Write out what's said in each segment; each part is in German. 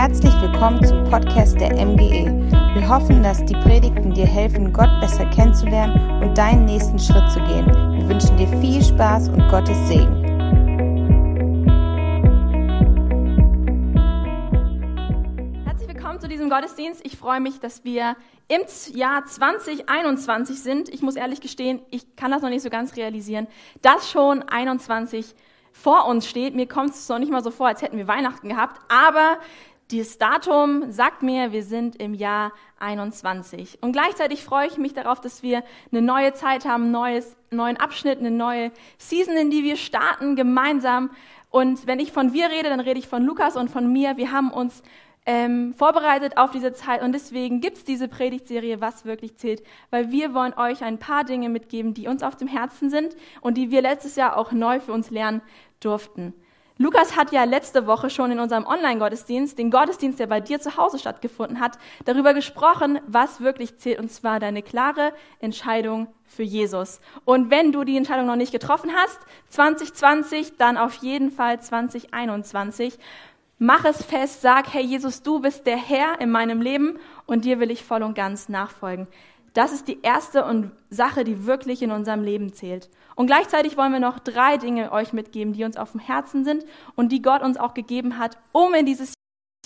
Herzlich willkommen zum Podcast der MGE. Wir hoffen, dass die Predigten dir helfen, Gott besser kennenzulernen und deinen nächsten Schritt zu gehen. Wir wünschen dir viel Spaß und Gottes Segen. Herzlich willkommen zu diesem Gottesdienst. Ich freue mich, dass wir im Jahr 2021 sind. Ich muss ehrlich gestehen, ich kann das noch nicht so ganz realisieren, dass schon 21 vor uns steht. Mir kommt es noch nicht mal so vor, als hätten wir Weihnachten gehabt, aber dieses Datum sagt mir, wir sind im Jahr 21. Und gleichzeitig freue ich mich darauf, dass wir eine neue Zeit haben, einen neues, neuen Abschnitt, eine neue Season, in die wir starten gemeinsam. Und wenn ich von wir rede, dann rede ich von Lukas und von mir. Wir haben uns ähm, vorbereitet auf diese Zeit und deswegen gibt's diese Predigtserie, was wirklich zählt, weil wir wollen euch ein paar Dinge mitgeben, die uns auf dem Herzen sind und die wir letztes Jahr auch neu für uns lernen durften. Lukas hat ja letzte Woche schon in unserem Online-Gottesdienst, den Gottesdienst, der bei dir zu Hause stattgefunden hat, darüber gesprochen, was wirklich zählt, und zwar deine klare Entscheidung für Jesus. Und wenn du die Entscheidung noch nicht getroffen hast, 2020, dann auf jeden Fall 2021. Mach es fest, sag, hey Jesus, du bist der Herr in meinem Leben und dir will ich voll und ganz nachfolgen. Das ist die erste Sache, die wirklich in unserem Leben zählt. Und gleichzeitig wollen wir noch drei Dinge euch mitgeben, die uns auf dem Herzen sind und die Gott uns auch gegeben hat, um in dieses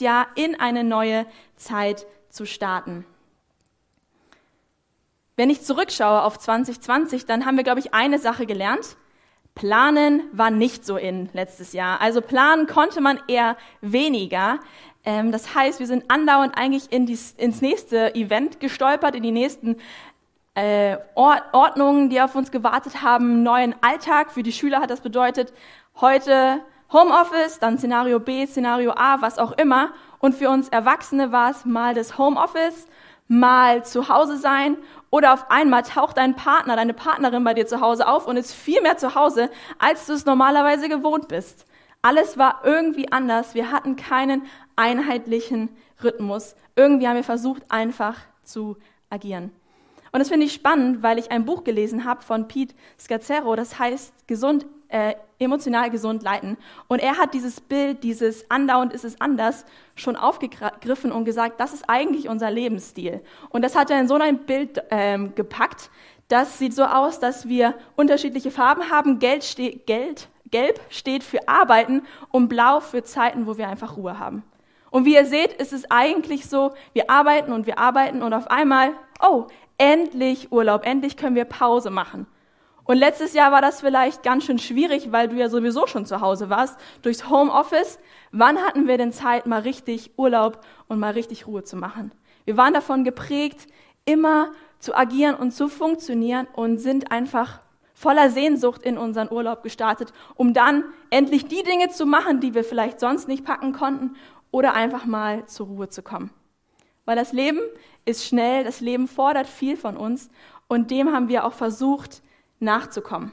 Jahr in eine neue Zeit zu starten. Wenn ich zurückschaue auf 2020, dann haben wir, glaube ich, eine Sache gelernt. Planen war nicht so in letztes Jahr. Also planen konnte man eher weniger. Ähm, das heißt, wir sind andauernd eigentlich in dies, ins nächste Event gestolpert, in die nächsten äh, Ordnungen, die auf uns gewartet haben, neuen Alltag. Für die Schüler hat das bedeutet, heute Homeoffice, dann Szenario B, Szenario A, was auch immer. Und für uns Erwachsene war es mal das Homeoffice, mal zu Hause sein oder auf einmal taucht dein Partner, deine Partnerin bei dir zu Hause auf und ist viel mehr zu Hause, als du es normalerweise gewohnt bist. Alles war irgendwie anders. Wir hatten keinen einheitlichen Rhythmus. Irgendwie haben wir versucht, einfach zu agieren. Und das finde ich spannend, weil ich ein Buch gelesen habe von Pete Scazzero, das heißt gesund, äh, emotional gesund leiten. Und er hat dieses Bild, dieses andauernd ist es anders, schon aufgegriffen und gesagt, das ist eigentlich unser Lebensstil. Und das hat er in so ein Bild ähm, gepackt. Das sieht so aus, dass wir unterschiedliche Farben haben. Geld steht, Geld, Gelb steht für Arbeiten und Blau für Zeiten, wo wir einfach Ruhe haben. Und wie ihr seht, ist es eigentlich so, wir arbeiten und wir arbeiten und auf einmal, oh, endlich Urlaub, endlich können wir Pause machen. Und letztes Jahr war das vielleicht ganz schön schwierig, weil du ja sowieso schon zu Hause warst, durchs Homeoffice. Wann hatten wir denn Zeit, mal richtig Urlaub und mal richtig Ruhe zu machen? Wir waren davon geprägt, immer zu agieren und zu funktionieren und sind einfach voller Sehnsucht in unseren Urlaub gestartet, um dann endlich die Dinge zu machen, die wir vielleicht sonst nicht packen konnten oder einfach mal zur Ruhe zu kommen. Weil das Leben ist schnell, das Leben fordert viel von uns und dem haben wir auch versucht nachzukommen.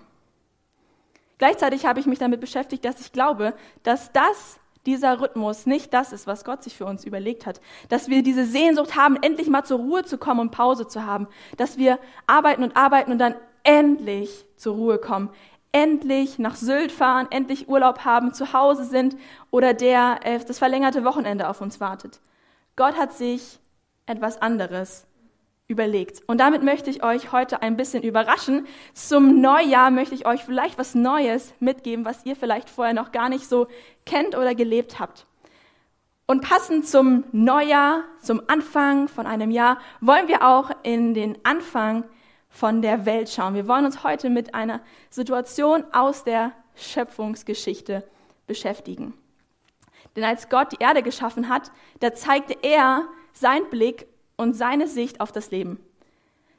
Gleichzeitig habe ich mich damit beschäftigt, dass ich glaube, dass das, dieser Rhythmus nicht das ist, was Gott sich für uns überlegt hat. Dass wir diese Sehnsucht haben, endlich mal zur Ruhe zu kommen und Pause zu haben. Dass wir arbeiten und arbeiten und dann endlich zur Ruhe kommen. Endlich nach Sylt fahren, endlich Urlaub haben, zu Hause sind oder der äh, das verlängerte Wochenende auf uns wartet. Gott hat sich etwas anderes überlegt. Und damit möchte ich euch heute ein bisschen überraschen. Zum Neujahr möchte ich euch vielleicht was Neues mitgeben, was ihr vielleicht vorher noch gar nicht so kennt oder gelebt habt. Und passend zum Neujahr, zum Anfang von einem Jahr, wollen wir auch in den Anfang von der Welt schauen. Wir wollen uns heute mit einer Situation aus der Schöpfungsgeschichte beschäftigen. Denn als Gott die Erde geschaffen hat, da zeigte er sein Blick und seine Sicht auf das Leben.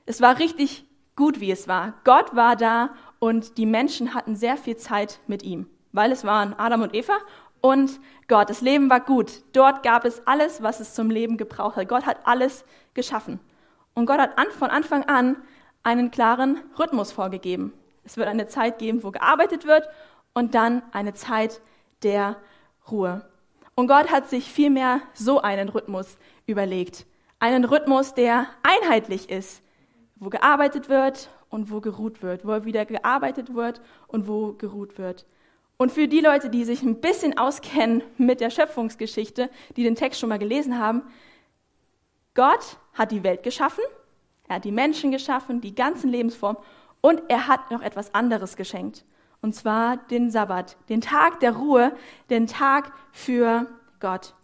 Es war richtig gut, wie es war. Gott war da und die Menschen hatten sehr viel Zeit mit ihm, weil es waren Adam und Eva und Gott. Das Leben war gut. Dort gab es alles, was es zum Leben gebraucht hat. Gott hat alles geschaffen. Und Gott hat von Anfang an einen klaren Rhythmus vorgegeben. Es wird eine Zeit geben, wo gearbeitet wird und dann eine Zeit der Ruhe. Und Gott hat sich vielmehr so einen Rhythmus überlegt. Einen Rhythmus, der einheitlich ist, wo gearbeitet wird und wo geruht wird, wo wieder gearbeitet wird und wo geruht wird. Und für die Leute, die sich ein bisschen auskennen mit der Schöpfungsgeschichte, die den Text schon mal gelesen haben, Gott hat die Welt geschaffen, er hat die Menschen geschaffen, die ganzen Lebensformen und er hat noch etwas anderes geschenkt. Und zwar den Sabbat, den Tag der Ruhe, den Tag für Gott.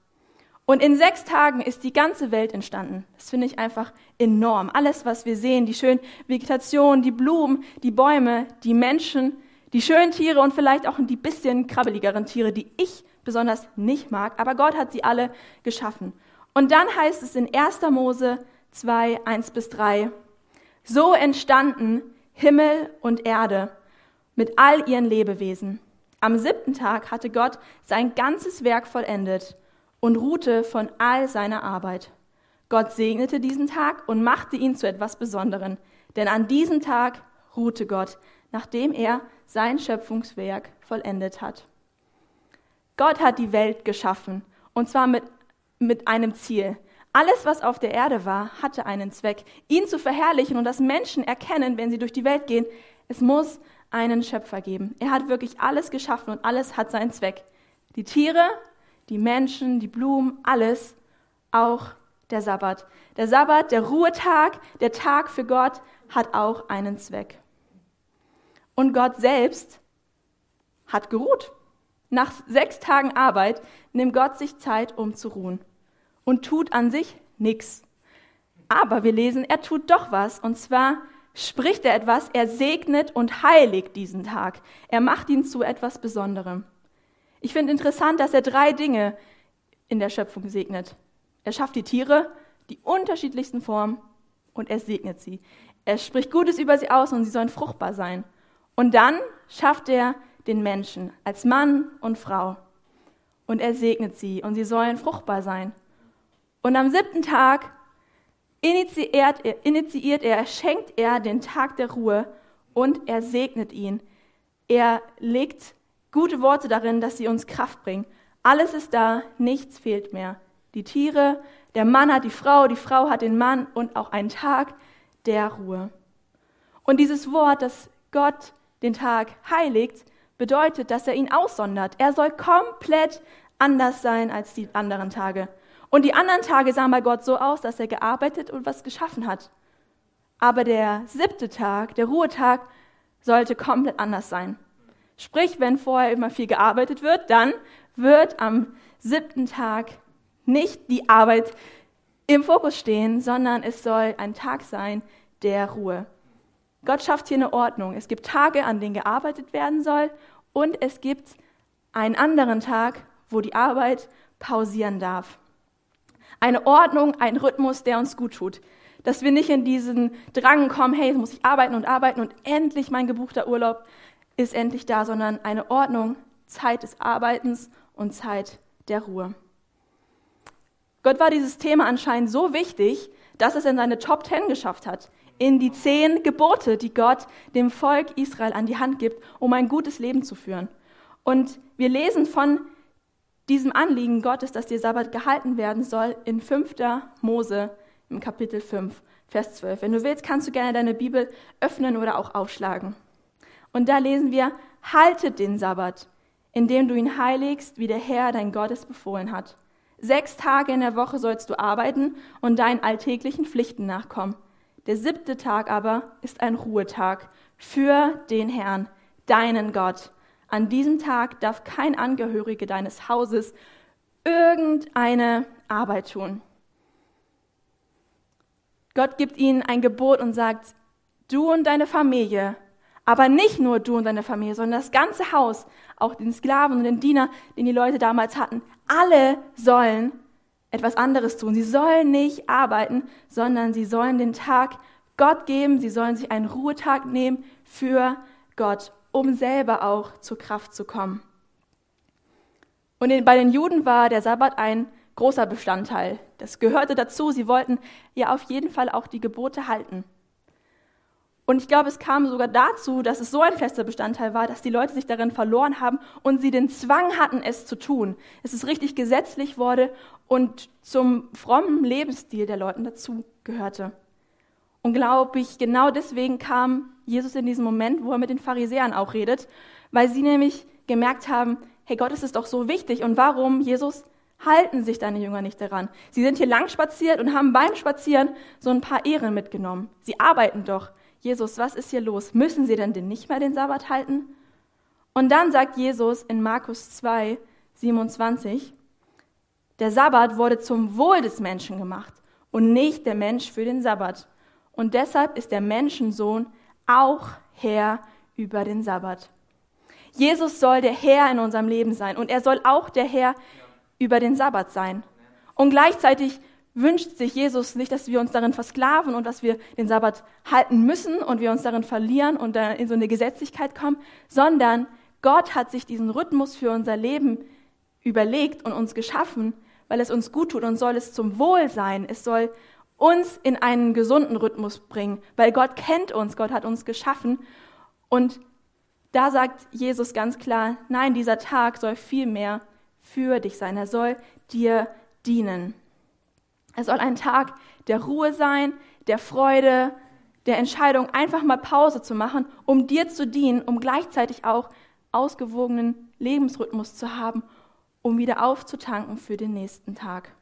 Und in sechs Tagen ist die ganze Welt entstanden. Das finde ich einfach enorm. Alles, was wir sehen, die schöne Vegetation, die Blumen, die Bäume, die Menschen, die schönen Tiere und vielleicht auch die bisschen krabbeligeren Tiere, die ich besonders nicht mag, aber Gott hat sie alle geschaffen. Und dann heißt es in 1. Mose 2, 1 bis 3, so entstanden Himmel und Erde mit all ihren Lebewesen. Am siebten Tag hatte Gott sein ganzes Werk vollendet und ruhte von all seiner Arbeit. Gott segnete diesen Tag und machte ihn zu etwas Besonderem, denn an diesem Tag ruhte Gott, nachdem er sein Schöpfungswerk vollendet hat. Gott hat die Welt geschaffen, und zwar mit, mit einem Ziel. Alles, was auf der Erde war, hatte einen Zweck, ihn zu verherrlichen und dass Menschen erkennen, wenn sie durch die Welt gehen, es muss einen Schöpfer geben. Er hat wirklich alles geschaffen und alles hat seinen Zweck. Die Tiere, die Menschen, die Blumen, alles, auch der Sabbat. Der Sabbat, der Ruhetag, der Tag für Gott hat auch einen Zweck. Und Gott selbst hat geruht. Nach sechs Tagen Arbeit nimmt Gott sich Zeit, um zu ruhen und tut an sich nichts. Aber wir lesen, er tut doch was, und zwar spricht er etwas, er segnet und heiligt diesen Tag. Er macht ihn zu etwas Besonderem. Ich finde interessant, dass er drei Dinge in der Schöpfung segnet. Er schafft die Tiere, die unterschiedlichsten Formen, und er segnet sie. Er spricht Gutes über sie aus und sie sollen fruchtbar sein. Und dann schafft er den Menschen als Mann und Frau. Und er segnet sie und sie sollen fruchtbar sein. Und am siebten Tag initiiert er, initiiert er, schenkt er den Tag der Ruhe und er segnet ihn. Er legt gute Worte darin, dass sie uns Kraft bringen. Alles ist da, nichts fehlt mehr. Die Tiere, der Mann hat die Frau, die Frau hat den Mann und auch einen Tag der Ruhe. Und dieses Wort, dass Gott den Tag heiligt, bedeutet, dass er ihn aussondert. Er soll komplett anders sein als die anderen Tage. Und die anderen Tage sahen bei Gott so aus, dass er gearbeitet und was geschaffen hat. Aber der siebte Tag, der Ruhetag, sollte komplett anders sein. Sprich, wenn vorher immer viel gearbeitet wird, dann wird am siebten Tag nicht die Arbeit im Fokus stehen, sondern es soll ein Tag sein der Ruhe. Gott schafft hier eine Ordnung. Es gibt Tage, an denen gearbeitet werden soll und es gibt einen anderen Tag, wo die Arbeit pausieren darf. Eine Ordnung, ein Rhythmus, der uns gut tut. Dass wir nicht in diesen Drang kommen, hey, jetzt muss ich arbeiten und arbeiten und endlich mein gebuchter Urlaub ist endlich da, sondern eine Ordnung, Zeit des Arbeitens und Zeit der Ruhe. Gott war dieses Thema anscheinend so wichtig, dass es in seine Top Ten geschafft hat in die zehn Gebote, die Gott dem Volk Israel an die Hand gibt, um ein gutes Leben zu führen. Und wir lesen von diesem Anliegen Gottes, dass der Sabbat gehalten werden soll, in 5. Mose im Kapitel 5, Vers 12. Wenn du willst, kannst du gerne deine Bibel öffnen oder auch aufschlagen. Und da lesen wir, haltet den Sabbat, indem du ihn heiligst, wie der Herr, dein Gott, es befohlen hat. Sechs Tage in der Woche sollst du arbeiten und deinen alltäglichen Pflichten nachkommen. Der siebte Tag aber ist ein Ruhetag für den Herrn, deinen Gott. An diesem Tag darf kein Angehörige deines Hauses irgendeine Arbeit tun. Gott gibt ihnen ein Gebot und sagt, du und deine Familie, aber nicht nur du und deine Familie, sondern das ganze Haus, auch den Sklaven und den Diener, den die Leute damals hatten, alle sollen etwas anderes tun. Sie sollen nicht arbeiten, sondern sie sollen den Tag Gott geben, sie sollen sich einen Ruhetag nehmen für Gott, um selber auch zur Kraft zu kommen. Und bei den Juden war der Sabbat ein großer Bestandteil. Das gehörte dazu. Sie wollten ja auf jeden Fall auch die Gebote halten. Und ich glaube, es kam sogar dazu, dass es so ein fester Bestandteil war, dass die Leute sich darin verloren haben und sie den Zwang hatten, es zu tun. Es ist richtig gesetzlich wurde und zum frommen Lebensstil der Leuten dazu gehörte. Und glaube ich, genau deswegen kam Jesus in diesem Moment, wo er mit den Pharisäern auch redet, weil sie nämlich gemerkt haben, hey Gott, es ist doch so wichtig und warum, Jesus, halten sich deine Jünger nicht daran? Sie sind hier lang spaziert und haben beim Spazieren so ein paar Ehren mitgenommen. Sie arbeiten doch. Jesus, was ist hier los? Müssen sie denn denn nicht mehr den Sabbat halten? Und dann sagt Jesus in Markus 2, 27, der Sabbat wurde zum Wohl des Menschen gemacht und nicht der Mensch für den Sabbat. Und deshalb ist der Menschensohn auch Herr über den Sabbat. Jesus soll der Herr in unserem Leben sein und er soll auch der Herr über den Sabbat sein. Und gleichzeitig wünscht sich Jesus nicht, dass wir uns darin versklaven und dass wir den Sabbat halten müssen und wir uns darin verlieren und dann in so eine Gesetzlichkeit kommen, sondern Gott hat sich diesen Rhythmus für unser Leben überlegt und uns geschaffen, weil es uns gut tut und soll es zum Wohl sein. Es soll uns in einen gesunden Rhythmus bringen, weil Gott kennt uns, Gott hat uns geschaffen. Und da sagt Jesus ganz klar, nein, dieser Tag soll viel mehr für dich sein. Er soll dir dienen. Er soll ein Tag der Ruhe sein, der Freude, der Entscheidung, einfach mal Pause zu machen, um dir zu dienen, um gleichzeitig auch ausgewogenen Lebensrhythmus zu haben, um wieder aufzutanken für den nächsten Tag.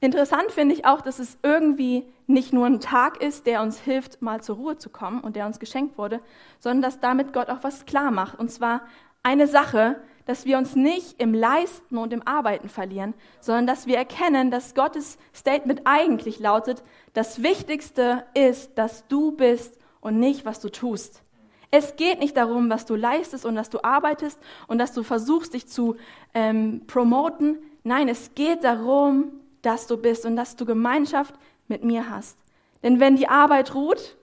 Interessant finde ich auch, dass es irgendwie nicht nur ein Tag ist, der uns hilft, mal zur Ruhe zu kommen und der uns geschenkt wurde, sondern dass damit Gott auch was klar macht. Und zwar eine Sache, dass wir uns nicht im Leisten und im Arbeiten verlieren, sondern dass wir erkennen, dass Gottes Statement eigentlich lautet, das Wichtigste ist, dass du bist und nicht, was du tust. Es geht nicht darum, was du leistest und dass du arbeitest und dass du versuchst, dich zu ähm, promoten. Nein, es geht darum, dass du bist und dass du Gemeinschaft mit mir hast. Denn wenn die Arbeit ruht,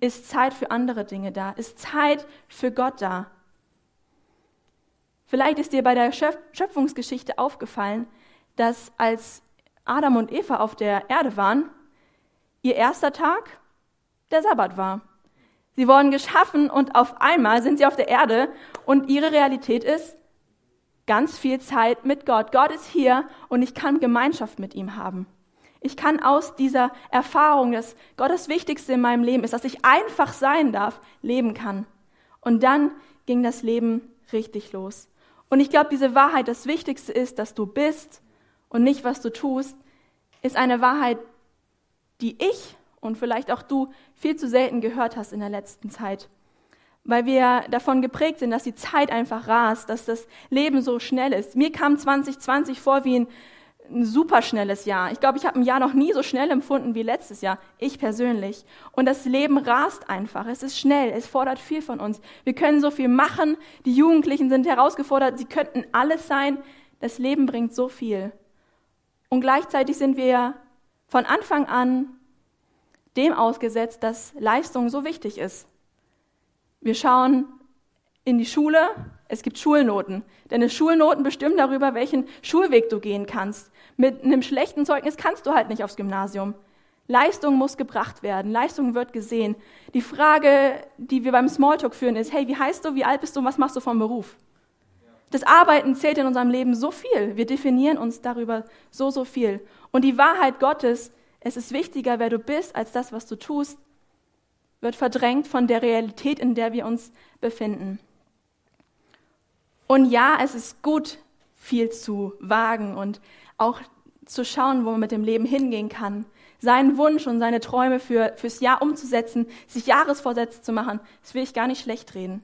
ist Zeit für andere Dinge da, ist Zeit für Gott da. Vielleicht ist dir bei der Schöpfungsgeschichte aufgefallen, dass als Adam und Eva auf der Erde waren, ihr erster Tag der Sabbat war. Sie wurden geschaffen und auf einmal sind sie auf der Erde und ihre Realität ist, ganz viel Zeit mit Gott. Gott ist hier und ich kann Gemeinschaft mit ihm haben. Ich kann aus dieser Erfahrung, dass Gott das Wichtigste in meinem Leben ist, dass ich einfach sein darf, leben kann. Und dann ging das Leben richtig los. Und ich glaube, diese Wahrheit, das Wichtigste ist, dass du bist und nicht, was du tust, ist eine Wahrheit, die ich und vielleicht auch du viel zu selten gehört hast in der letzten Zeit weil wir davon geprägt sind, dass die Zeit einfach rast, dass das Leben so schnell ist. Mir kam 2020 vor wie ein, ein superschnelles Jahr. Ich glaube, ich habe ein Jahr noch nie so schnell empfunden wie letztes Jahr, ich persönlich. Und das Leben rast einfach. Es ist schnell, es fordert viel von uns. Wir können so viel machen. Die Jugendlichen sind herausgefordert, sie könnten alles sein. Das Leben bringt so viel. Und gleichzeitig sind wir von Anfang an dem ausgesetzt, dass Leistung so wichtig ist. Wir schauen in die Schule, es gibt Schulnoten. Deine Schulnoten bestimmen darüber, welchen Schulweg du gehen kannst. Mit einem schlechten Zeugnis kannst du halt nicht aufs Gymnasium. Leistung muss gebracht werden, Leistung wird gesehen. Die Frage, die wir beim Smalltalk führen, ist, hey, wie heißt du, wie alt bist du und was machst du vom Beruf? Das Arbeiten zählt in unserem Leben so viel. Wir definieren uns darüber so, so viel. Und die Wahrheit Gottes, es ist wichtiger, wer du bist, als das, was du tust wird verdrängt von der Realität, in der wir uns befinden. Und ja, es ist gut, viel zu wagen und auch zu schauen, wo man mit dem Leben hingehen kann. Seinen Wunsch und seine Träume für, fürs Jahr umzusetzen, sich Jahresvorsätze zu machen, das will ich gar nicht schlecht reden.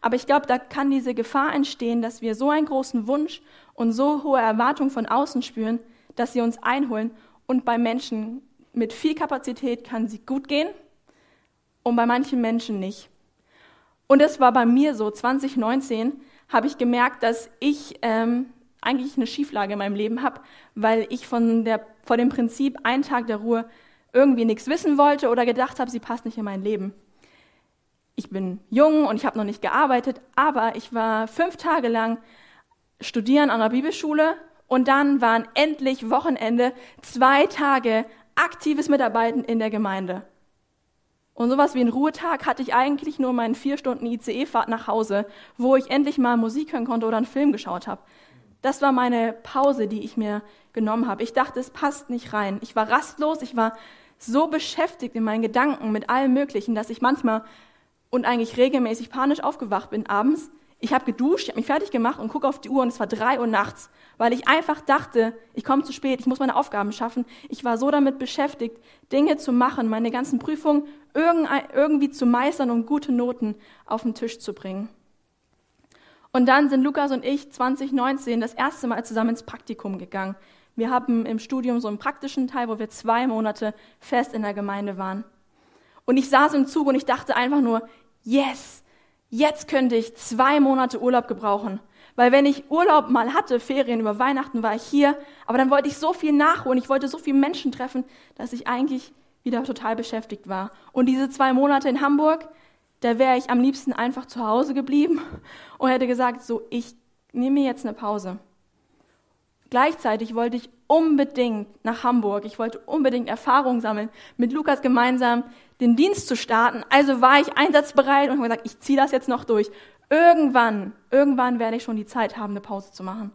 Aber ich glaube, da kann diese Gefahr entstehen, dass wir so einen großen Wunsch und so hohe Erwartungen von außen spüren, dass sie uns einholen. Und bei Menschen mit viel Kapazität kann sie gut gehen und bei manchen Menschen nicht. Und es war bei mir so, 2019 habe ich gemerkt, dass ich ähm, eigentlich eine Schieflage in meinem Leben habe, weil ich von, der, vor dem Prinzip einen Tag der Ruhe irgendwie nichts wissen wollte oder gedacht habe, sie passt nicht in mein Leben. Ich bin jung und ich habe noch nicht gearbeitet, aber ich war fünf Tage lang studieren an der Bibelschule und dann waren endlich Wochenende zwei Tage aktives Mitarbeiten in der Gemeinde. Und sowas wie einen Ruhetag hatte ich eigentlich nur meinen vier Stunden ICE-Fahrt nach Hause, wo ich endlich mal Musik hören konnte oder einen Film geschaut habe. Das war meine Pause, die ich mir genommen habe. Ich dachte, es passt nicht rein. Ich war rastlos, ich war so beschäftigt in meinen Gedanken mit allem Möglichen, dass ich manchmal und eigentlich regelmäßig panisch aufgewacht bin abends. Ich habe geduscht, ich habe mich fertig gemacht und gucke auf die Uhr und es war drei Uhr nachts, weil ich einfach dachte, ich komme zu spät, ich muss meine Aufgaben schaffen. Ich war so damit beschäftigt, Dinge zu machen, meine ganzen Prüfungen irgendwie zu meistern und gute Noten auf den Tisch zu bringen. Und dann sind Lukas und ich 2019 das erste Mal zusammen ins Praktikum gegangen. Wir haben im Studium so einen praktischen Teil, wo wir zwei Monate fest in der Gemeinde waren. Und ich saß im Zug und ich dachte einfach nur, yes, jetzt könnte ich zwei Monate Urlaub gebrauchen. Weil wenn ich Urlaub mal hatte, Ferien über Weihnachten, war ich hier, aber dann wollte ich so viel nachholen, ich wollte so viele Menschen treffen, dass ich eigentlich wieder total beschäftigt war. Und diese zwei Monate in Hamburg, da wäre ich am liebsten einfach zu Hause geblieben und hätte gesagt, so, ich nehme mir jetzt eine Pause. Gleichzeitig wollte ich unbedingt nach Hamburg. Ich wollte unbedingt Erfahrung sammeln, mit Lukas gemeinsam den Dienst zu starten. Also war ich einsatzbereit und habe gesagt, ich ziehe das jetzt noch durch. Irgendwann, irgendwann werde ich schon die Zeit haben, eine Pause zu machen.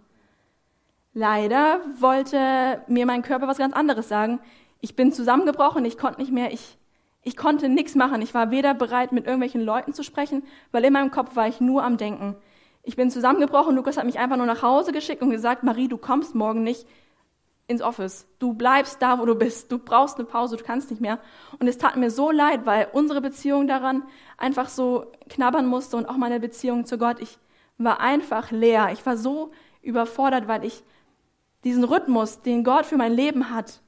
Leider wollte mir mein Körper was ganz anderes sagen. Ich bin zusammengebrochen, ich konnte nicht mehr, ich, ich konnte nichts machen. Ich war weder bereit, mit irgendwelchen Leuten zu sprechen, weil in meinem Kopf war ich nur am Denken. Ich bin zusammengebrochen. Lukas hat mich einfach nur nach Hause geschickt und gesagt, Marie, du kommst morgen nicht ins Office. Du bleibst da, wo du bist. Du brauchst eine Pause, du kannst nicht mehr. Und es tat mir so leid, weil unsere Beziehung daran einfach so knabbern musste und auch meine Beziehung zu Gott. Ich war einfach leer. Ich war so überfordert, weil ich diesen Rhythmus, den Gott für mein Leben hat,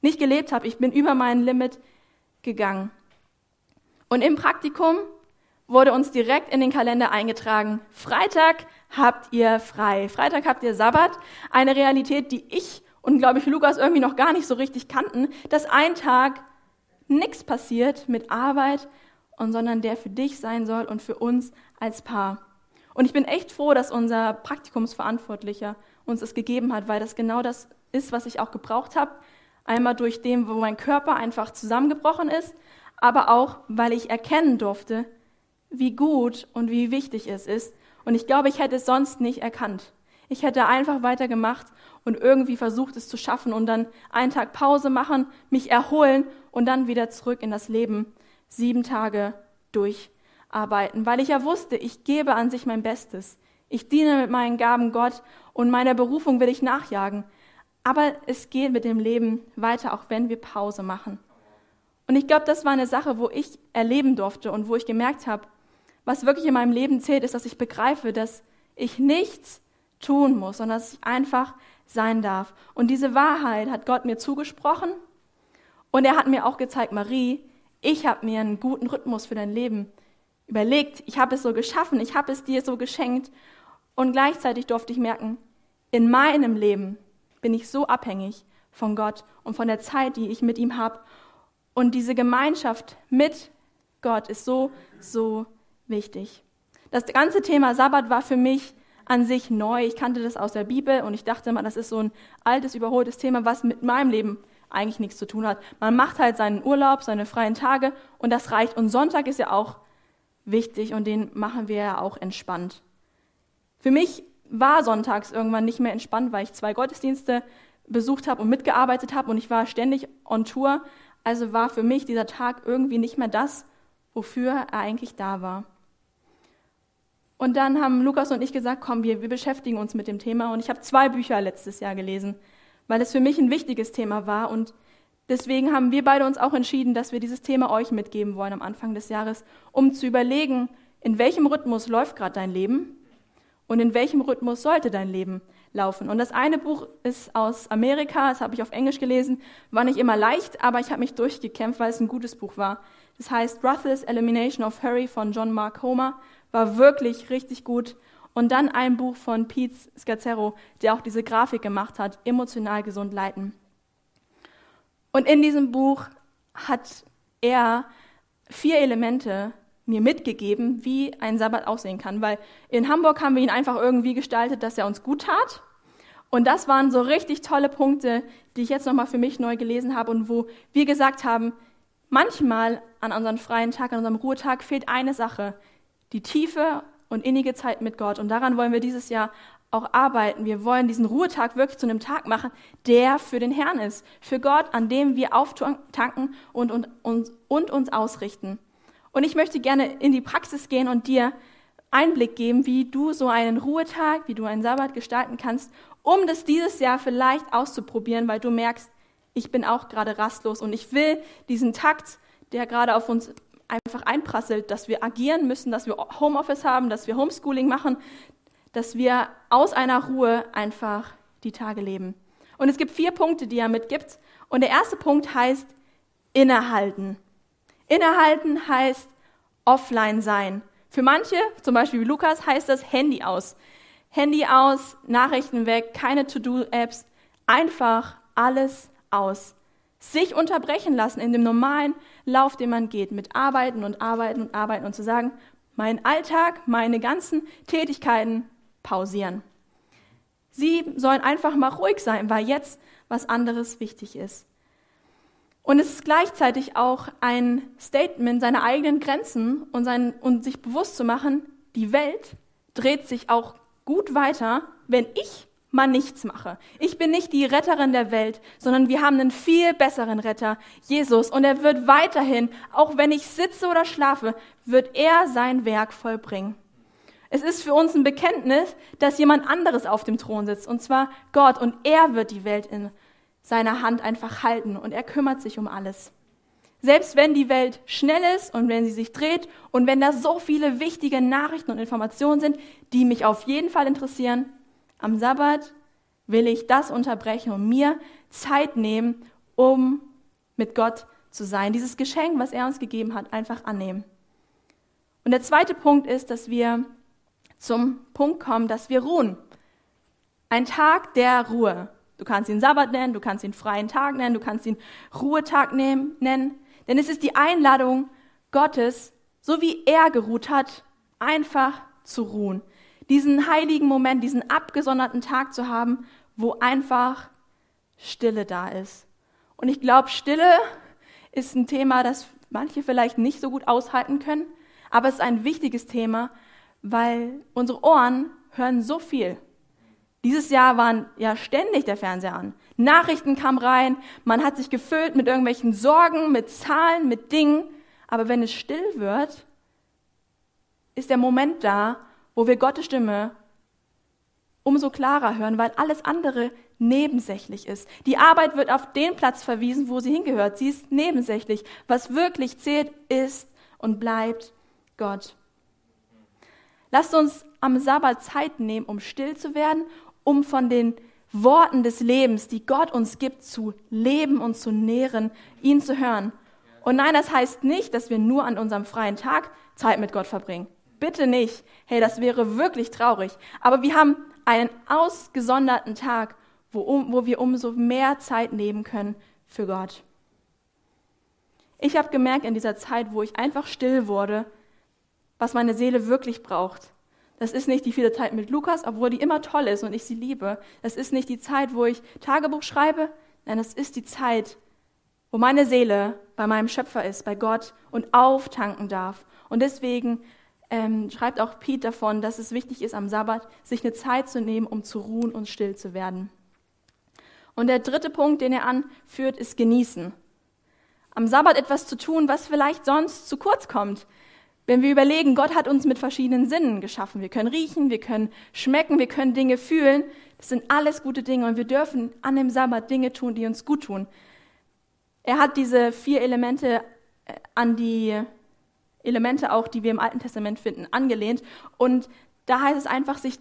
nicht gelebt habe. Ich bin über mein Limit gegangen. Und im Praktikum wurde uns direkt in den Kalender eingetragen. Freitag habt ihr frei. Freitag habt ihr Sabbat. Eine Realität, die ich und, glaube ich, Lukas irgendwie noch gar nicht so richtig kannten, dass ein Tag nichts passiert mit Arbeit, und sondern der für dich sein soll und für uns als Paar. Und ich bin echt froh, dass unser Praktikumsverantwortlicher uns das gegeben hat, weil das genau das ist, was ich auch gebraucht habe. Einmal durch dem, wo mein Körper einfach zusammengebrochen ist, aber auch, weil ich erkennen durfte, wie gut und wie wichtig es ist. Und ich glaube, ich hätte es sonst nicht erkannt. Ich hätte einfach weitergemacht und irgendwie versucht, es zu schaffen und dann einen Tag Pause machen, mich erholen und dann wieder zurück in das Leben sieben Tage durcharbeiten, weil ich ja wusste, ich gebe an sich mein Bestes. Ich diene mit meinen Gaben Gott und meiner Berufung will ich nachjagen. Aber es geht mit dem Leben weiter, auch wenn wir Pause machen. Und ich glaube, das war eine Sache, wo ich erleben durfte und wo ich gemerkt habe, was wirklich in meinem Leben zählt, ist, dass ich begreife, dass ich nichts tun muss, sondern dass ich einfach sein darf. Und diese Wahrheit hat Gott mir zugesprochen und er hat mir auch gezeigt, Marie, ich habe mir einen guten Rhythmus für dein Leben überlegt. Ich habe es so geschaffen, ich habe es dir so geschenkt und gleichzeitig durfte ich merken, in meinem Leben bin ich so abhängig von Gott und von der Zeit, die ich mit ihm habe. Und diese Gemeinschaft mit Gott ist so, so wichtig. Das ganze Thema Sabbat war für mich an sich neu. Ich kannte das aus der Bibel und ich dachte immer, das ist so ein altes, überholtes Thema, was mit meinem Leben eigentlich nichts zu tun hat. Man macht halt seinen Urlaub, seine freien Tage und das reicht. Und Sonntag ist ja auch wichtig und den machen wir ja auch entspannt. Für mich war sonntags irgendwann nicht mehr entspannt, weil ich zwei Gottesdienste besucht habe und mitgearbeitet habe und ich war ständig on Tour. Also war für mich dieser Tag irgendwie nicht mehr das, wofür er eigentlich da war. Und dann haben Lukas und ich gesagt, komm, wir, wir beschäftigen uns mit dem Thema. Und ich habe zwei Bücher letztes Jahr gelesen, weil es für mich ein wichtiges Thema war. Und deswegen haben wir beide uns auch entschieden, dass wir dieses Thema euch mitgeben wollen am Anfang des Jahres, um zu überlegen, in welchem Rhythmus läuft gerade dein Leben und in welchem Rhythmus sollte dein Leben laufen. Und das eine Buch ist aus Amerika, das habe ich auf Englisch gelesen, war nicht immer leicht, aber ich habe mich durchgekämpft, weil es ein gutes Buch war. Das heißt Ruthless Elimination of Hurry von John Mark Homer war wirklich richtig gut. Und dann ein Buch von Pete Scazzero, der auch diese Grafik gemacht hat, Emotional gesund leiten. Und in diesem Buch hat er vier Elemente mir mitgegeben, wie ein Sabbat aussehen kann. Weil in Hamburg haben wir ihn einfach irgendwie gestaltet, dass er uns gut tat. Und das waren so richtig tolle Punkte, die ich jetzt nochmal für mich neu gelesen habe und wo wir gesagt haben, manchmal an unserem freien Tag, an unserem Ruhetag fehlt eine Sache, die tiefe und innige Zeit mit Gott. Und daran wollen wir dieses Jahr auch arbeiten. Wir wollen diesen Ruhetag wirklich zu einem Tag machen, der für den Herrn ist, für Gott, an dem wir auftanken und, und, und, und uns ausrichten. Und ich möchte gerne in die Praxis gehen und dir Einblick geben, wie du so einen Ruhetag, wie du einen Sabbat gestalten kannst, um das dieses Jahr vielleicht auszuprobieren, weil du merkst, ich bin auch gerade rastlos und ich will diesen Takt, der gerade auf uns einfach einprasselt, dass wir agieren müssen, dass wir Homeoffice haben, dass wir Homeschooling machen, dass wir aus einer Ruhe einfach die Tage leben. Und es gibt vier Punkte, die er mitgibt. Und der erste Punkt heißt innehalten. Innehalten heißt offline sein. Für manche, zum Beispiel wie Lukas, heißt das Handy aus. Handy aus, Nachrichten weg, keine To-Do-Apps, einfach alles aus. Sich unterbrechen lassen in dem normalen Lauf, den man geht, mit Arbeiten und Arbeiten und Arbeiten und zu sagen, mein Alltag, meine ganzen Tätigkeiten pausieren. Sie sollen einfach mal ruhig sein, weil jetzt was anderes wichtig ist. Und es ist gleichzeitig auch ein Statement seiner eigenen Grenzen und, sein, und sich bewusst zu machen, die Welt dreht sich auch gut weiter, wenn ich mal nichts mache. Ich bin nicht die Retterin der Welt, sondern wir haben einen viel besseren Retter, Jesus. Und er wird weiterhin, auch wenn ich sitze oder schlafe, wird er sein Werk vollbringen. Es ist für uns ein Bekenntnis, dass jemand anderes auf dem Thron sitzt, und zwar Gott, und er wird die Welt in seiner Hand einfach halten und er kümmert sich um alles. Selbst wenn die Welt schnell ist und wenn sie sich dreht und wenn da so viele wichtige Nachrichten und Informationen sind, die mich auf jeden Fall interessieren, am Sabbat will ich das unterbrechen und mir Zeit nehmen, um mit Gott zu sein. Dieses Geschenk, was er uns gegeben hat, einfach annehmen. Und der zweite Punkt ist, dass wir zum Punkt kommen, dass wir ruhen. Ein Tag der Ruhe. Du kannst ihn Sabbat nennen, du kannst ihn freien Tag nennen, du kannst ihn Ruhetag nehmen, nennen. Denn es ist die Einladung Gottes, so wie er geruht hat, einfach zu ruhen. Diesen heiligen Moment, diesen abgesonderten Tag zu haben, wo einfach Stille da ist. Und ich glaube, Stille ist ein Thema, das manche vielleicht nicht so gut aushalten können, aber es ist ein wichtiges Thema, weil unsere Ohren hören so viel. Dieses Jahr waren ja ständig der Fernseher an. Nachrichten kamen rein, man hat sich gefüllt mit irgendwelchen Sorgen, mit Zahlen, mit Dingen. Aber wenn es still wird, ist der Moment da, wo wir Gottes Stimme umso klarer hören, weil alles andere nebensächlich ist. Die Arbeit wird auf den Platz verwiesen, wo sie hingehört. Sie ist nebensächlich. Was wirklich zählt, ist und bleibt Gott. Lasst uns am Sabbat Zeit nehmen, um still zu werden um von den Worten des Lebens, die Gott uns gibt, zu leben und zu nähren, ihn zu hören. Und nein, das heißt nicht, dass wir nur an unserem freien Tag Zeit mit Gott verbringen. Bitte nicht. Hey, das wäre wirklich traurig. Aber wir haben einen ausgesonderten Tag, wo, wo wir umso mehr Zeit nehmen können für Gott. Ich habe gemerkt in dieser Zeit, wo ich einfach still wurde, was meine Seele wirklich braucht. Das ist nicht die viele Zeit mit Lukas, obwohl die immer toll ist und ich sie liebe. Das ist nicht die Zeit, wo ich Tagebuch schreibe. Nein, das ist die Zeit, wo meine Seele bei meinem Schöpfer ist, bei Gott und auftanken darf. Und deswegen ähm, schreibt auch Pete davon, dass es wichtig ist, am Sabbat sich eine Zeit zu nehmen, um zu ruhen und still zu werden. Und der dritte Punkt, den er anführt, ist genießen. Am Sabbat etwas zu tun, was vielleicht sonst zu kurz kommt. Wenn wir überlegen, Gott hat uns mit verschiedenen Sinnen geschaffen. Wir können riechen, wir können schmecken, wir können Dinge fühlen. Das sind alles gute Dinge und wir dürfen an dem Sabbat Dinge tun, die uns gut tun. Er hat diese vier Elemente äh, an die Elemente auch, die wir im Alten Testament finden, angelehnt. Und da heißt es einfach, sich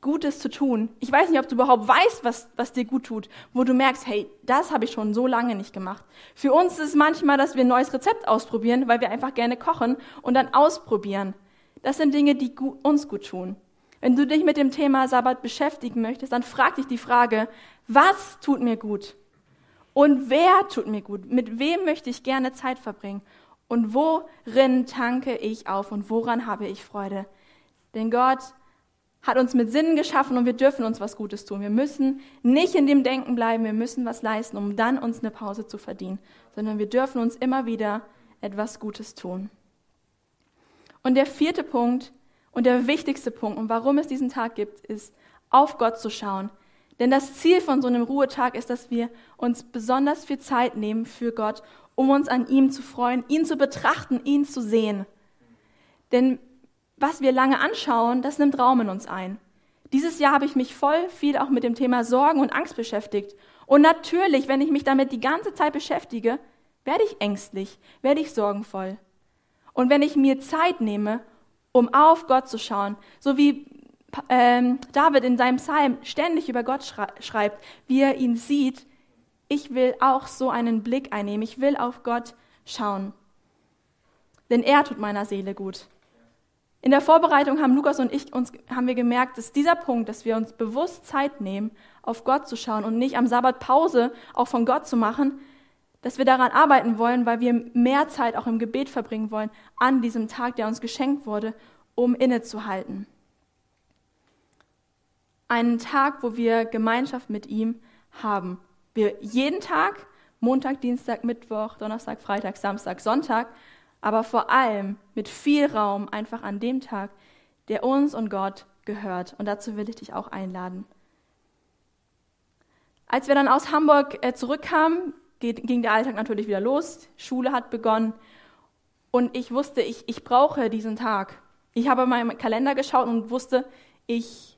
Gutes zu tun. Ich weiß nicht, ob du überhaupt weißt, was, was dir gut tut, wo du merkst, hey, das habe ich schon so lange nicht gemacht. Für uns ist es manchmal, dass wir ein neues Rezept ausprobieren, weil wir einfach gerne kochen und dann ausprobieren. Das sind Dinge, die uns gut tun. Wenn du dich mit dem Thema Sabbat beschäftigen möchtest, dann frag dich die Frage, was tut mir gut? Und wer tut mir gut? Mit wem möchte ich gerne Zeit verbringen? Und worin tanke ich auf und woran habe ich Freude? Denn Gott hat uns mit Sinnen geschaffen und wir dürfen uns was Gutes tun. Wir müssen nicht in dem Denken bleiben, wir müssen was leisten, um dann uns eine Pause zu verdienen, sondern wir dürfen uns immer wieder etwas Gutes tun. Und der vierte Punkt und der wichtigste Punkt und warum es diesen Tag gibt, ist, auf Gott zu schauen. Denn das Ziel von so einem Ruhetag ist, dass wir uns besonders viel Zeit nehmen für Gott, um uns an ihm zu freuen, ihn zu betrachten, ihn zu sehen. Denn was wir lange anschauen, das nimmt Raum in uns ein. Dieses Jahr habe ich mich voll viel auch mit dem Thema Sorgen und Angst beschäftigt. Und natürlich, wenn ich mich damit die ganze Zeit beschäftige, werde ich ängstlich, werde ich sorgenvoll. Und wenn ich mir Zeit nehme, um auf Gott zu schauen, so wie ähm, David in seinem Psalm ständig über Gott schreibt, wie er ihn sieht, ich will auch so einen Blick einnehmen, ich will auf Gott schauen. Denn er tut meiner Seele gut. In der Vorbereitung haben Lukas und ich uns haben wir gemerkt, dass dieser Punkt, dass wir uns bewusst Zeit nehmen, auf Gott zu schauen und nicht am Sabbat Pause auch von Gott zu machen, dass wir daran arbeiten wollen, weil wir mehr Zeit auch im Gebet verbringen wollen an diesem Tag, der uns geschenkt wurde, um innezuhalten. Einen Tag, wo wir Gemeinschaft mit ihm haben. Wir jeden Tag, Montag, Dienstag, Mittwoch, Donnerstag, Freitag, Samstag, Sonntag, aber vor allem mit viel Raum einfach an dem Tag, der uns und Gott gehört. Und dazu will ich dich auch einladen. Als wir dann aus Hamburg äh, zurückkamen, ging der Alltag natürlich wieder los. Schule hat begonnen. Und ich wusste, ich, ich brauche diesen Tag. Ich habe in meinem Kalender geschaut und wusste, ich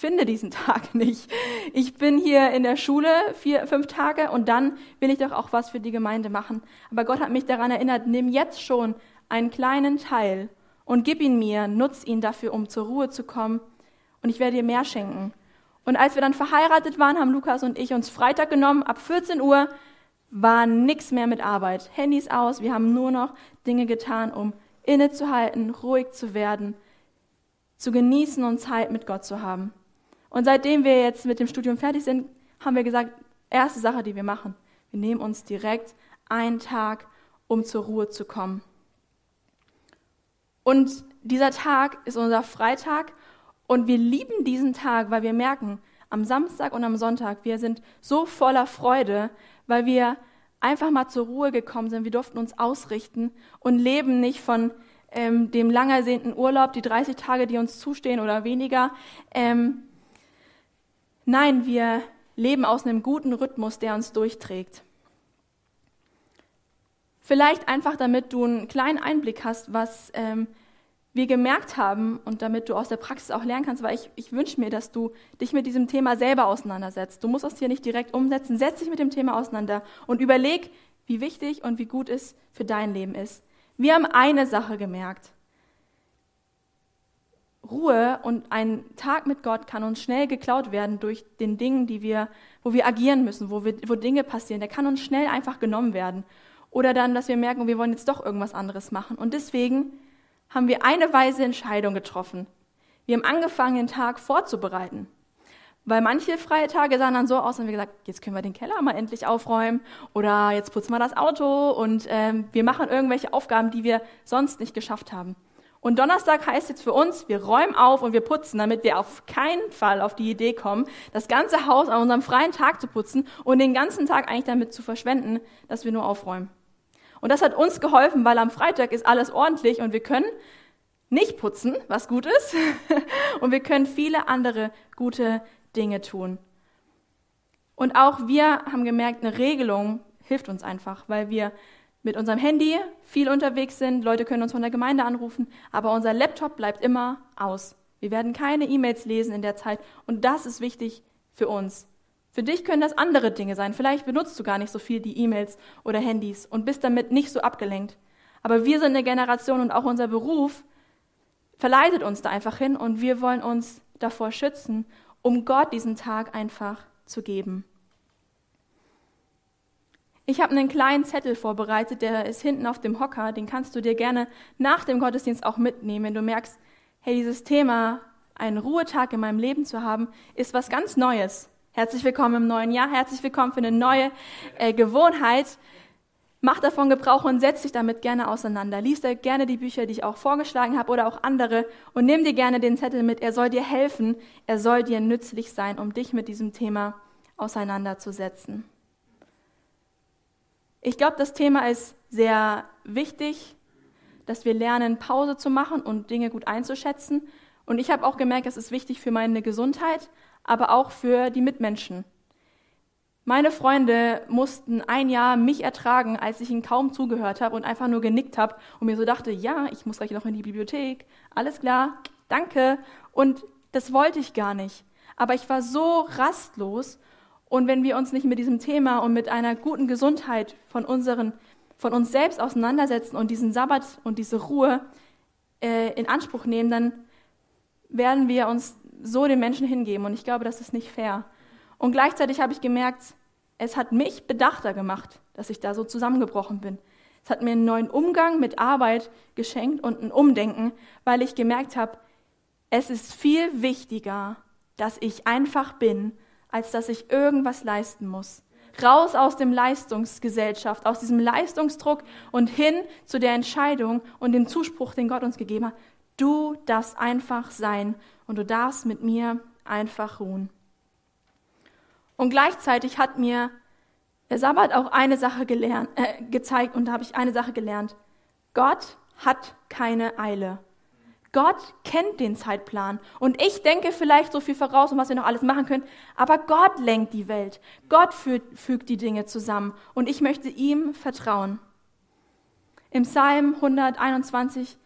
finde diesen Tag nicht. Ich bin hier in der Schule vier, fünf Tage und dann will ich doch auch was für die Gemeinde machen. Aber Gott hat mich daran erinnert, nimm jetzt schon einen kleinen Teil und gib ihn mir, nutz ihn dafür, um zur Ruhe zu kommen und ich werde dir mehr schenken. Und als wir dann verheiratet waren, haben Lukas und ich uns Freitag genommen, ab 14 Uhr war nichts mehr mit Arbeit. Handys aus, wir haben nur noch Dinge getan, um innezuhalten, ruhig zu werden, zu genießen und Zeit mit Gott zu haben. Und seitdem wir jetzt mit dem Studium fertig sind, haben wir gesagt, erste Sache, die wir machen, wir nehmen uns direkt einen Tag, um zur Ruhe zu kommen. Und dieser Tag ist unser Freitag und wir lieben diesen Tag, weil wir merken, am Samstag und am Sonntag, wir sind so voller Freude, weil wir einfach mal zur Ruhe gekommen sind. Wir durften uns ausrichten und leben nicht von ähm, dem lang ersehnten Urlaub, die 30 Tage, die uns zustehen oder weniger. Ähm, nein, wir leben aus einem guten Rhythmus, der uns durchträgt. Vielleicht einfach, damit du einen kleinen Einblick hast, was ähm, wir gemerkt haben und damit du aus der Praxis auch lernen kannst, weil ich, ich wünsche mir, dass du dich mit diesem Thema selber auseinandersetzt. Du musst es hier nicht direkt umsetzen, setz dich mit dem Thema auseinander und überleg, wie wichtig und wie gut es für dein Leben ist. Wir haben eine Sache gemerkt. Ruhe und ein Tag mit Gott kann uns schnell geklaut werden durch den Dingen, die wir, wo wir agieren müssen, wo, wir, wo Dinge passieren. Der kann uns schnell einfach genommen werden. Oder dann, dass wir merken, wir wollen jetzt doch irgendwas anderes machen. Und deswegen haben wir eine weise Entscheidung getroffen. Wir haben angefangen, den Tag vorzubereiten. Weil manche freie Tage sahen dann so aus, und wir gesagt, jetzt können wir den Keller mal endlich aufräumen oder jetzt putzen wir das Auto und ähm, wir machen irgendwelche Aufgaben, die wir sonst nicht geschafft haben. Und Donnerstag heißt jetzt für uns, wir räumen auf und wir putzen, damit wir auf keinen Fall auf die Idee kommen, das ganze Haus an unserem freien Tag zu putzen und den ganzen Tag eigentlich damit zu verschwenden, dass wir nur aufräumen. Und das hat uns geholfen, weil am Freitag ist alles ordentlich und wir können nicht putzen, was gut ist, und wir können viele andere gute Dinge tun. Und auch wir haben gemerkt, eine Regelung hilft uns einfach, weil wir mit unserem Handy viel unterwegs sind, Leute können uns von der Gemeinde anrufen, aber unser Laptop bleibt immer aus. Wir werden keine E-Mails lesen in der Zeit und das ist wichtig für uns. Für dich können das andere Dinge sein. Vielleicht benutzt du gar nicht so viel die E-Mails oder Handys und bist damit nicht so abgelenkt. Aber wir sind eine Generation und auch unser Beruf verleitet uns da einfach hin und wir wollen uns davor schützen, um Gott diesen Tag einfach zu geben. Ich habe einen kleinen Zettel vorbereitet, der ist hinten auf dem Hocker, den kannst du dir gerne nach dem Gottesdienst auch mitnehmen, wenn du merkst, hey, dieses Thema, einen Ruhetag in meinem Leben zu haben, ist was ganz Neues. Herzlich willkommen im neuen Jahr, herzlich willkommen für eine neue äh, Gewohnheit. Mach davon Gebrauch und setz dich damit gerne auseinander. Lies da gerne die Bücher, die ich auch vorgeschlagen habe oder auch andere und nimm dir gerne den Zettel mit. Er soll dir helfen, er soll dir nützlich sein, um dich mit diesem Thema auseinanderzusetzen. Ich glaube, das Thema ist sehr wichtig, dass wir lernen, Pause zu machen und Dinge gut einzuschätzen. Und ich habe auch gemerkt, es ist wichtig für meine Gesundheit, aber auch für die Mitmenschen. Meine Freunde mussten ein Jahr mich ertragen, als ich ihnen kaum zugehört habe und einfach nur genickt habe und mir so dachte, ja, ich muss gleich noch in die Bibliothek, alles klar, danke. Und das wollte ich gar nicht. Aber ich war so rastlos und wenn wir uns nicht mit diesem Thema und mit einer guten Gesundheit von, unseren, von uns selbst auseinandersetzen und diesen Sabbat und diese Ruhe äh, in Anspruch nehmen, dann werden wir uns so den Menschen hingeben. Und ich glaube, das ist nicht fair. Und gleichzeitig habe ich gemerkt, es hat mich bedachter gemacht, dass ich da so zusammengebrochen bin. Es hat mir einen neuen Umgang mit Arbeit geschenkt und ein Umdenken, weil ich gemerkt habe, es ist viel wichtiger, dass ich einfach bin, als dass ich irgendwas leisten muss. Raus aus dem Leistungsgesellschaft, aus diesem Leistungsdruck und hin zu der Entscheidung und dem Zuspruch, den Gott uns gegeben hat. Du darfst einfach sein und du darfst mit mir einfach ruhen. Und gleichzeitig hat mir der Sabbat auch eine Sache gelernt, äh, gezeigt und da habe ich eine Sache gelernt. Gott hat keine Eile. Gott kennt den Zeitplan. Und ich denke vielleicht so viel voraus und was wir noch alles machen können, aber Gott lenkt die Welt. Gott fügt, die Dinge zusammen und ich möchte ihm vertrauen. Im Psalm 121,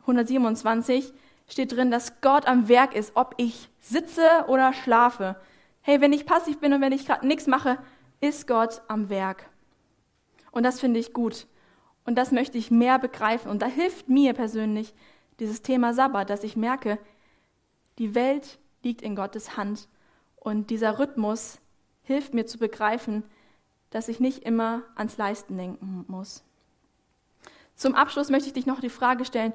127 steht drin, dass Gott am Werk ist, ob ich sitze oder schlafe. Hey, wenn ich passiv bin und wenn ich gerade nichts mache, ist Gott am Werk. Und das finde ich gut. Und das möchte ich mehr begreifen. Und da hilft mir persönlich dieses Thema Sabbat, dass ich merke, die Welt liegt in Gottes Hand. Und dieser Rhythmus hilft mir zu begreifen, dass ich nicht immer ans Leisten denken muss. Zum Abschluss möchte ich dich noch die Frage stellen,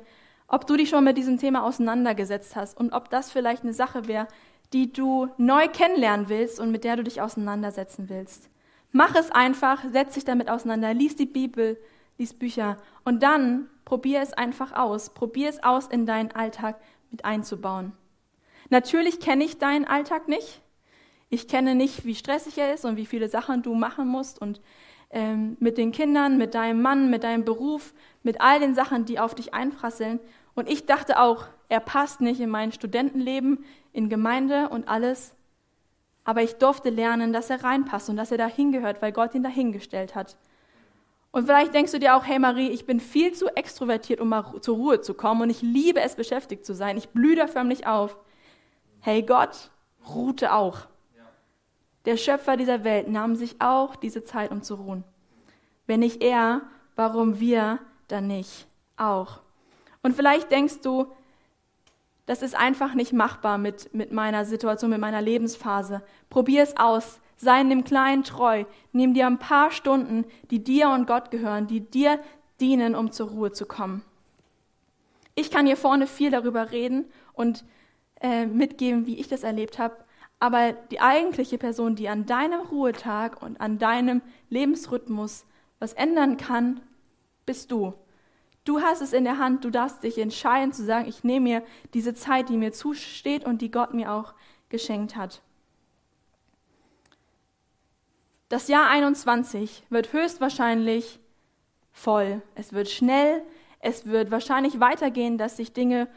ob du dich schon mit diesem Thema auseinandergesetzt hast und ob das vielleicht eine Sache wäre, die du neu kennenlernen willst und mit der du dich auseinandersetzen willst. Mach es einfach, setz dich damit auseinander, lies die Bibel, lies Bücher und dann probier es einfach aus. Probier es aus, in deinen Alltag mit einzubauen. Natürlich kenne ich deinen Alltag nicht. Ich kenne nicht, wie stressig er ist und wie viele Sachen du machen musst und ähm, mit den Kindern, mit deinem Mann, mit deinem Beruf, mit all den Sachen, die auf dich einprasseln. Und ich dachte auch, er passt nicht in mein Studentenleben, in Gemeinde und alles. Aber ich durfte lernen, dass er reinpasst und dass er dahin gehört, weil Gott ihn dahingestellt hat. Und vielleicht denkst du dir auch, hey Marie, ich bin viel zu extrovertiert, um mal zur Ruhe zu kommen und ich liebe es, beschäftigt zu sein. Ich blühe da förmlich auf. Hey Gott ruhte auch. Der Schöpfer dieser Welt nahm sich auch diese Zeit, um zu ruhen. Wenn nicht er, warum wir dann nicht auch? Und vielleicht denkst du, das ist einfach nicht machbar mit, mit meiner Situation, mit meiner Lebensphase. Probier es aus. Sei in dem Kleinen treu. Nimm dir ein paar Stunden, die dir und Gott gehören, die dir dienen, um zur Ruhe zu kommen. Ich kann hier vorne viel darüber reden und äh, mitgeben, wie ich das erlebt habe. Aber die eigentliche Person, die an deinem Ruhetag und an deinem Lebensrhythmus was ändern kann, bist du. Du hast es in der Hand, du darfst dich entscheiden zu sagen, ich nehme mir diese Zeit, die mir zusteht und die Gott mir auch geschenkt hat. Das Jahr 21 wird höchstwahrscheinlich voll. Es wird schnell, es wird wahrscheinlich weitergehen, dass sich Dinge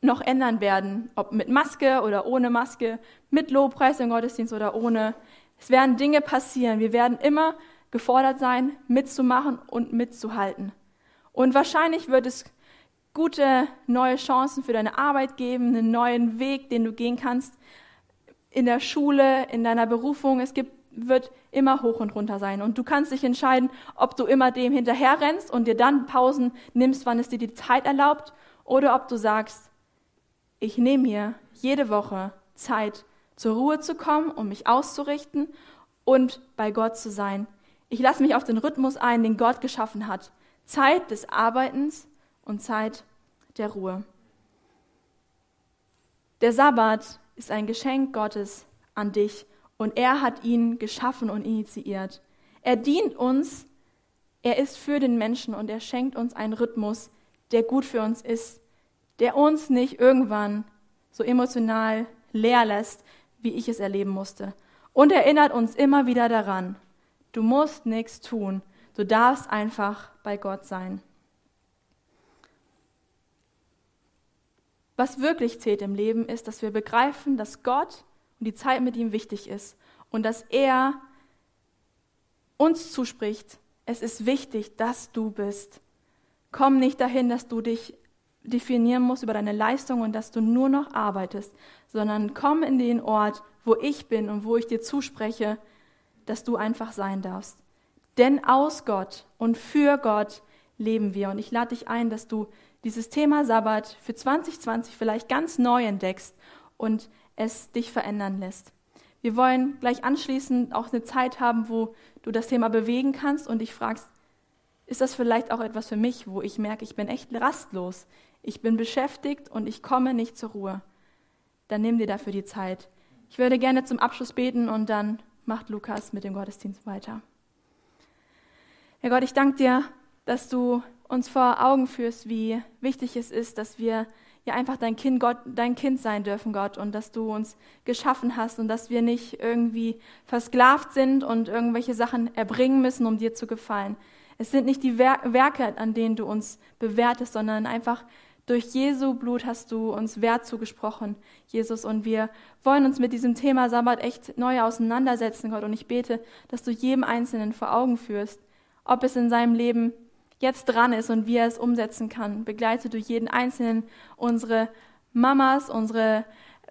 noch ändern werden, ob mit Maske oder ohne Maske, mit Lobpreis im Gottesdienst oder ohne. Es werden Dinge passieren. Wir werden immer gefordert sein, mitzumachen und mitzuhalten. Und wahrscheinlich wird es gute neue Chancen für deine Arbeit geben, einen neuen Weg, den du gehen kannst in der Schule, in deiner Berufung. Es gibt, wird immer hoch und runter sein. Und du kannst dich entscheiden, ob du immer dem hinterher rennst und dir dann Pausen nimmst, wann es dir die Zeit erlaubt, oder ob du sagst, ich nehme mir jede Woche Zeit, zur Ruhe zu kommen, um mich auszurichten und bei Gott zu sein. Ich lasse mich auf den Rhythmus ein, den Gott geschaffen hat. Zeit des Arbeitens und Zeit der Ruhe. Der Sabbat ist ein Geschenk Gottes an dich und er hat ihn geschaffen und initiiert. Er dient uns, er ist für den Menschen und er schenkt uns einen Rhythmus, der gut für uns ist, der uns nicht irgendwann so emotional leer lässt, wie ich es erleben musste. Und erinnert uns immer wieder daran, du musst nichts tun, Du darfst einfach bei Gott sein. Was wirklich zählt im Leben ist, dass wir begreifen, dass Gott und die Zeit mit ihm wichtig ist und dass er uns zuspricht, es ist wichtig, dass du bist. Komm nicht dahin, dass du dich definieren musst über deine Leistung und dass du nur noch arbeitest, sondern komm in den Ort, wo ich bin und wo ich dir zuspreche, dass du einfach sein darfst. Denn aus Gott und für Gott leben wir. Und ich lade dich ein, dass du dieses Thema Sabbat für 2020 vielleicht ganz neu entdeckst und es dich verändern lässt. Wir wollen gleich anschließend auch eine Zeit haben, wo du das Thema bewegen kannst und dich fragst, ist das vielleicht auch etwas für mich, wo ich merke, ich bin echt rastlos, ich bin beschäftigt und ich komme nicht zur Ruhe. Dann nimm dir dafür die Zeit. Ich würde gerne zum Abschluss beten und dann macht Lukas mit dem Gottesdienst weiter. Herr Gott, ich danke dir, dass du uns vor Augen führst, wie wichtig es ist, dass wir ja einfach dein Kind, Gott, dein Kind sein dürfen, Gott, und dass du uns geschaffen hast und dass wir nicht irgendwie versklavt sind und irgendwelche Sachen erbringen müssen, um dir zu gefallen. Es sind nicht die Werke, an denen du uns bewertest, sondern einfach durch Jesu Blut hast du uns Wert zugesprochen, Jesus, und wir wollen uns mit diesem Thema Sabbat echt neu auseinandersetzen, Gott. Und ich bete, dass du jedem Einzelnen vor Augen führst, ob es in seinem Leben jetzt dran ist und wie er es umsetzen kann. Begleite du jeden Einzelnen, unsere Mamas, unsere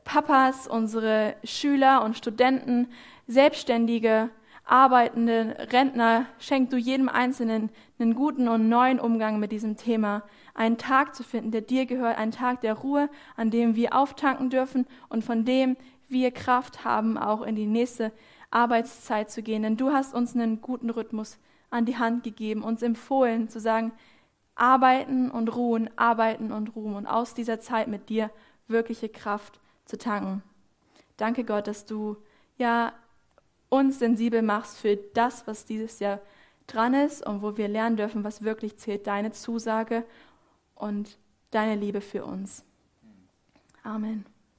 Papas, unsere Schüler und Studenten, Selbstständige, Arbeitende, Rentner, schenk du jedem Einzelnen einen guten und neuen Umgang mit diesem Thema. Einen Tag zu finden, der dir gehört, einen Tag der Ruhe, an dem wir auftanken dürfen und von dem wir Kraft haben, auch in die nächste Arbeitszeit zu gehen. Denn du hast uns einen guten Rhythmus an die Hand gegeben, uns empfohlen zu sagen, arbeiten und ruhen, arbeiten und ruhen und aus dieser Zeit mit dir wirkliche Kraft zu tanken. Danke Gott, dass du ja uns sensibel machst für das, was dieses Jahr dran ist und wo wir lernen dürfen, was wirklich zählt, deine Zusage und deine Liebe für uns. Amen.